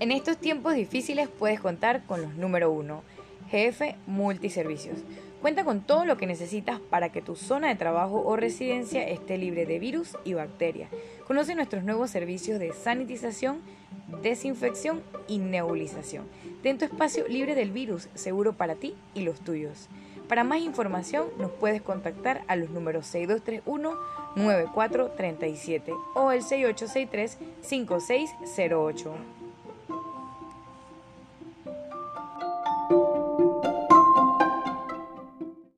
En estos tiempos difíciles puedes contar con los número uno, GF Multiservicios. Cuenta con todo lo que necesitas para que tu zona de trabajo o residencia esté libre de virus y bacterias. Conoce nuestros nuevos servicios de sanitización, desinfección y nebulización. Ten tu espacio libre del virus, seguro para ti y los tuyos. Para más información nos puedes contactar a los números 6231-9437 o el 6863-5608.